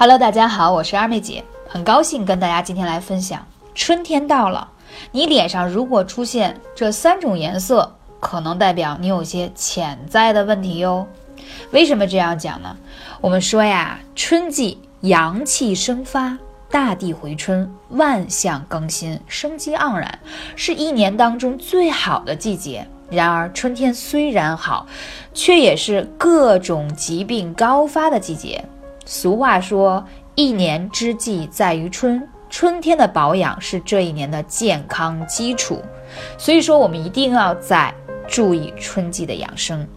Hello，大家好，我是二妹姐，很高兴跟大家今天来分享。春天到了，你脸上如果出现这三种颜色，可能代表你有些潜在的问题哟。为什么这样讲呢？我们说呀，春季阳气生发，大地回春，万象更新，生机盎然，是一年当中最好的季节。然而，春天虽然好，却也是各种疾病高发的季节。俗话说：“一年之计在于春，春天的保养是这一年的健康基础。”所以说，我们一定要在注意春季的养生。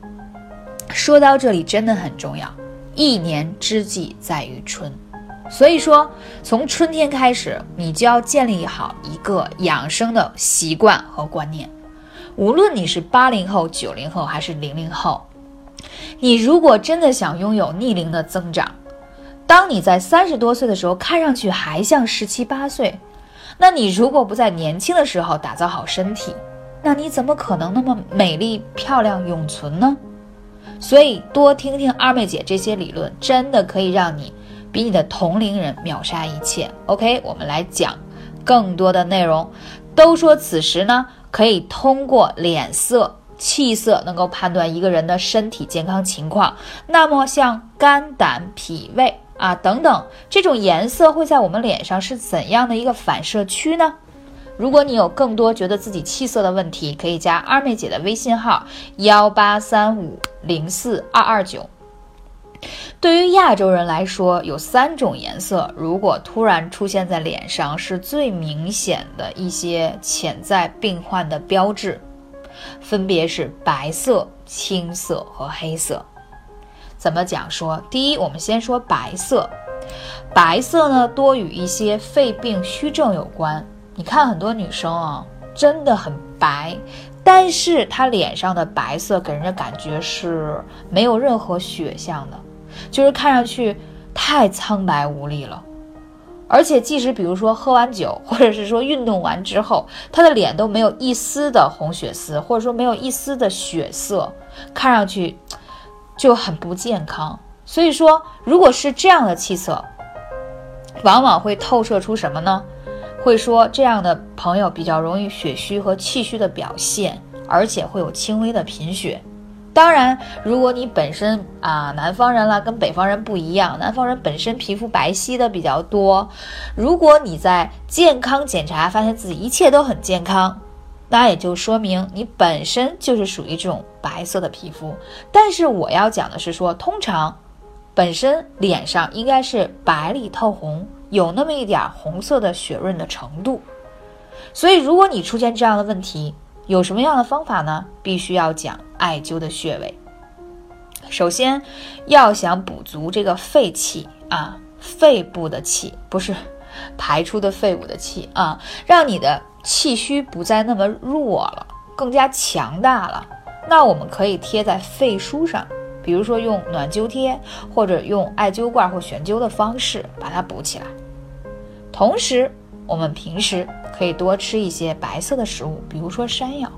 说到这里，真的很重要，“一年之计在于春”。所以说，从春天开始，你就要建立好一个养生的习惯和观念。无论你是八零后、九零后还是零零后，你如果真的想拥有逆龄的增长，当你在三十多岁的时候，看上去还像十七八岁，那你如果不在年轻的时候打造好身体，那你怎么可能那么美丽漂亮永存呢？所以多听听二妹姐这些理论，真的可以让你比你的同龄人秒杀一切。OK，我们来讲更多的内容。都说此时呢，可以通过脸色、气色能够判断一个人的身体健康情况。那么像肝胆脾胃。啊，等等，这种颜色会在我们脸上是怎样的一个反射区呢？如果你有更多觉得自己气色的问题，可以加二妹姐的微信号幺八三五零四二二九。对于亚洲人来说，有三种颜色，如果突然出现在脸上，是最明显的一些潜在病患的标志，分别是白色、青色和黑色。怎么讲说？第一，我们先说白色。白色呢，多与一些肺病虚症有关。你看很多女生啊，真的很白，但是她脸上的白色给人的感觉是没有任何血象的，就是看上去太苍白无力了。而且，即使比如说喝完酒，或者是说运动完之后，她的脸都没有一丝的红血丝，或者说没有一丝的血色，看上去。就很不健康，所以说，如果是这样的气色，往往会透射出什么呢？会说这样的朋友比较容易血虚和气虚的表现，而且会有轻微的贫血。当然，如果你本身啊，南方人了，跟北方人不一样，南方人本身皮肤白皙的比较多。如果你在健康检查发现自己一切都很健康。那也就说明你本身就是属于这种白色的皮肤，但是我要讲的是说，通常本身脸上应该是白里透红，有那么一点红色的血润的程度。所以，如果你出现这样的问题，有什么样的方法呢？必须要讲艾灸的穴位。首先，要想补足这个肺气啊，肺部的气不是排出的废物的气啊，让你的。气虚不再那么弱了，更加强大了。那我们可以贴在肺腧上，比如说用暖灸贴，或者用艾灸罐或悬灸的方式把它补起来。同时，我们平时可以多吃一些白色的食物，比如说山药，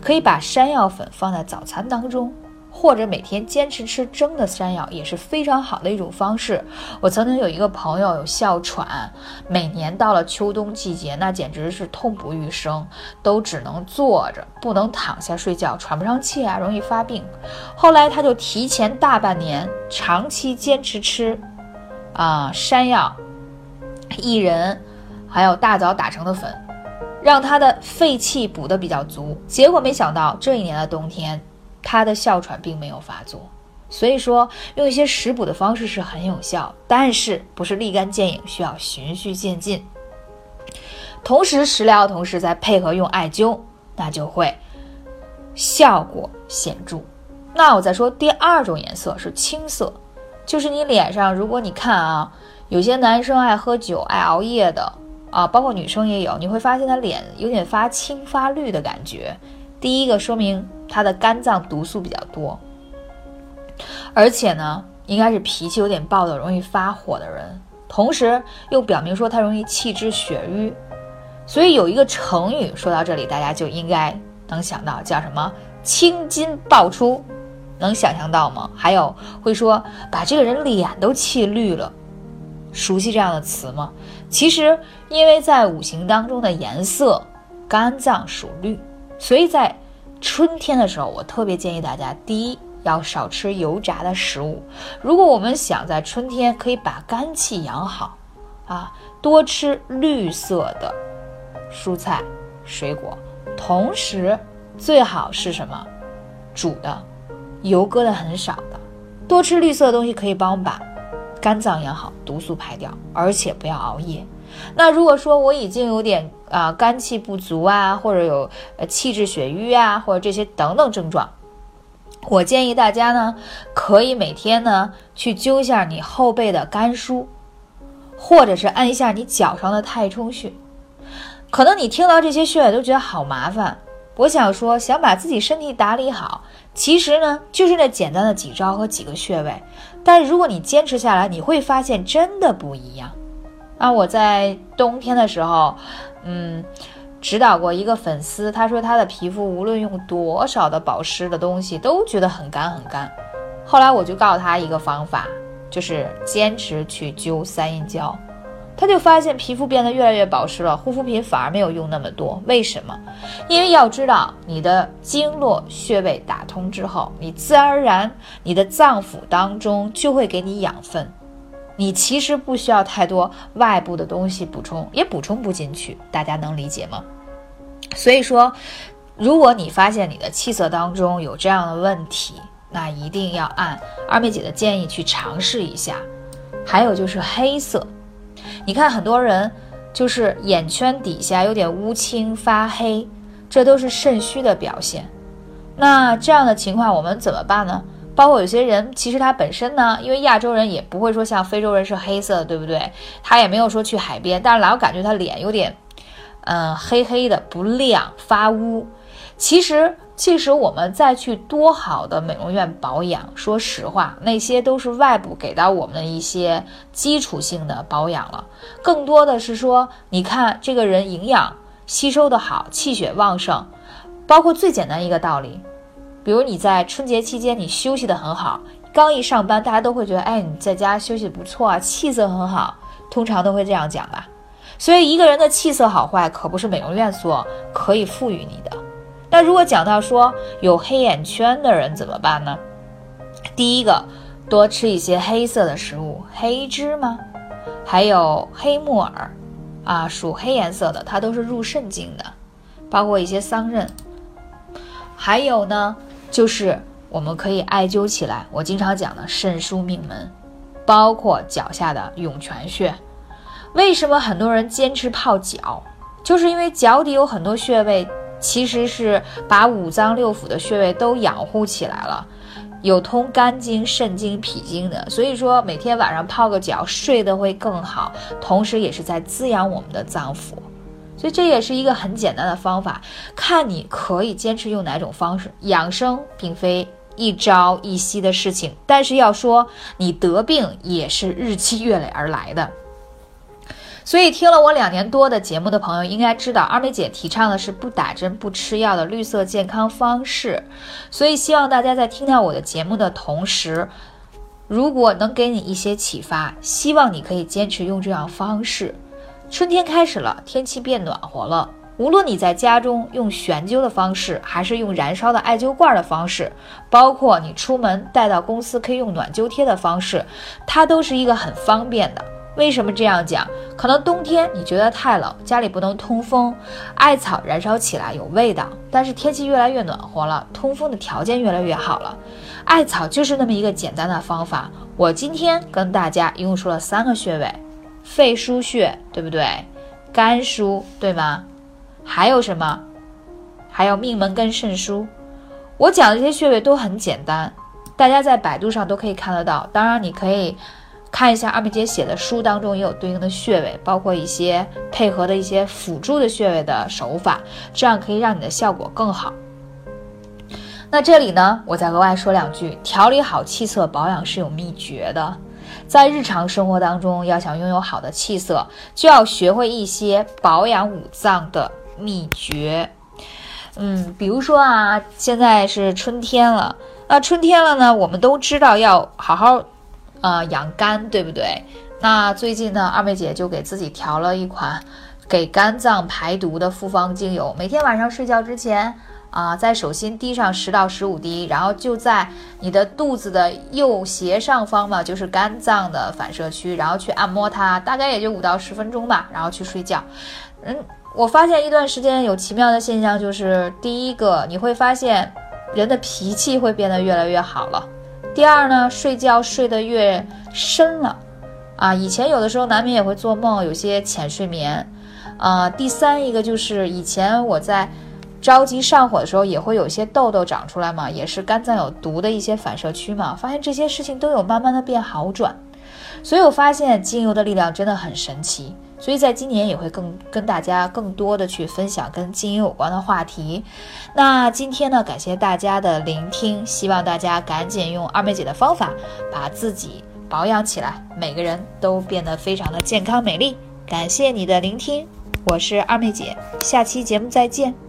可以把山药粉放在早餐当中。或者每天坚持吃蒸的山药也是非常好的一种方式。我曾经有一个朋友有哮喘，每年到了秋冬季节，那简直是痛不欲生，都只能坐着，不能躺下睡觉，喘不上气啊，容易发病。后来他就提前大半年长期坚持吃，啊山药、薏仁，还有大枣打成的粉，让他的肺气补得比较足。结果没想到这一年的冬天。他的哮喘并没有发作，所以说用一些食补的方式是很有效，但是不是立竿见影，需要循序渐进。同时食疗同时再配合用艾灸，那就会效果显著。那我再说第二种颜色是青色，就是你脸上，如果你看啊，有些男生爱喝酒、爱熬夜的啊，包括女生也有，你会发现他脸有点发青发绿的感觉。第一个说明他的肝脏毒素比较多，而且呢，应该是脾气有点暴躁，容易发火的人。同时又表明说他容易气滞血瘀，所以有一个成语说到这里，大家就应该能想到叫什么“青筋暴出”，能想象到吗？还有会说把这个人脸都气绿了，熟悉这样的词吗？其实，因为在五行当中的颜色，肝脏属绿，所以在春天的时候，我特别建议大家，第一要少吃油炸的食物。如果我们想在春天可以把肝气养好，啊，多吃绿色的蔬菜、水果，同时最好是什么？煮的，油搁的很少的。多吃绿色的东西可以帮我们把肝脏养好，毒素排掉，而且不要熬夜。那如果说我已经有点啊肝气不足啊，或者有呃气滞血瘀啊，或者这些等等症状，我建议大家呢，可以每天呢去灸一下你后背的肝腧，或者是按一下你脚上的太冲穴。可能你听到这些穴位都觉得好麻烦，我想说，想把自己身体打理好，其实呢就是那简单的几招和几个穴位，但如果你坚持下来，你会发现真的不一样。啊，我在冬天的时候，嗯，指导过一个粉丝，他说他的皮肤无论用多少的保湿的东西都觉得很干很干。后来我就告诉他一个方法，就是坚持去灸三阴交，他就发现皮肤变得越来越保湿了，护肤品反而没有用那么多。为什么？因为要知道，你的经络穴位打通之后，你自然而然你的脏腑当中就会给你养分。你其实不需要太多外部的东西补充，也补充不进去，大家能理解吗？所以说，如果你发现你的气色当中有这样的问题，那一定要按二妹姐的建议去尝试一下。还有就是黑色，你看很多人就是眼圈底下有点乌青发黑，这都是肾虚的表现。那这样的情况我们怎么办呢？包括有些人，其实他本身呢，因为亚洲人也不会说像非洲人是黑色的，对不对？他也没有说去海边，但是老感觉他脸有点，嗯，黑黑的，不亮，发乌。其实，即使我们再去多好的美容院保养，说实话，那些都是外部给到我们的一些基础性的保养了。更多的是说，你看这个人营养吸收的好，气血旺盛，包括最简单一个道理。比如你在春节期间你休息的很好，刚一上班，大家都会觉得，哎，你在家休息不错啊，气色很好，通常都会这样讲吧。所以一个人的气色好坏，可不是美容院所可以赋予你的。那如果讲到说有黑眼圈的人怎么办呢？第一个，多吃一些黑色的食物，黑芝麻，还有黑木耳，啊，属黑颜色的，它都是入肾经的，包括一些桑葚，还有呢。就是我们可以艾灸起来，我经常讲的肾腧命门，包括脚下的涌泉穴。为什么很多人坚持泡脚？就是因为脚底有很多穴位，其实是把五脏六腑的穴位都养护起来了，有通肝经、肾经、脾经的。所以说每天晚上泡个脚，睡得会更好，同时也是在滋养我们的脏腑。所以这也是一个很简单的方法，看你可以坚持用哪种方式。养生并非一朝一夕的事情，但是要说你得病也是日积月累而来的。所以听了我两年多的节目的朋友应该知道，二妹姐提倡的是不打针、不吃药的绿色健康方式。所以希望大家在听到我的节目的同时，如果能给你一些启发，希望你可以坚持用这样方式。春天开始了，天气变暖和了。无论你在家中用悬灸的方式，还是用燃烧的艾灸罐的方式，包括你出门带到公司可以用暖灸贴的方式，它都是一个很方便的。为什么这样讲？可能冬天你觉得太冷，家里不能通风，艾草燃烧起来有味道。但是天气越来越暖和了，通风的条件越来越好了，艾草就是那么一个简单的方法。我今天跟大家一共说了三个穴位。肺腧穴对不对？肝腧对吗？还有什么？还有命门跟肾腧。我讲的这些穴位都很简单，大家在百度上都可以看得到。当然，你可以看一下二妹姐写的书当中也有对应的穴位，包括一些配合的一些辅助的穴位的手法，这样可以让你的效果更好。那这里呢，我再额外说两句：调理好气色，保养是有秘诀的。在日常生活当中，要想拥有好的气色，就要学会一些保养五脏的秘诀。嗯，比如说啊，现在是春天了，那春天了呢，我们都知道要好好，呃，养肝，对不对？那最近呢，二妹姐就给自己调了一款给肝脏排毒的复方精油，每天晚上睡觉之前啊，在手心滴上十到十五滴，然后就在你的肚子的右斜上方嘛，就是肝脏的反射区，然后去按摩它，大概也就五到十分钟吧，然后去睡觉。嗯，我发现一段时间有奇妙的现象，就是第一个你会发现人的脾气会变得越来越好了，第二呢，睡觉睡得越深了。啊，以前有的时候难免也会做梦，有些浅睡眠。啊，第三一个就是以前我在着急上火的时候，也会有一些痘痘长出来嘛，也是肝脏有毒的一些反射区嘛。发现这些事情都有慢慢的变好转，所以我发现精油的力量真的很神奇。所以在今年也会更跟大家更多的去分享跟精油有关的话题。那今天呢，感谢大家的聆听，希望大家赶紧用二妹姐的方法把自己。保养起来，每个人都变得非常的健康美丽。感谢你的聆听，我是二妹姐，下期节目再见。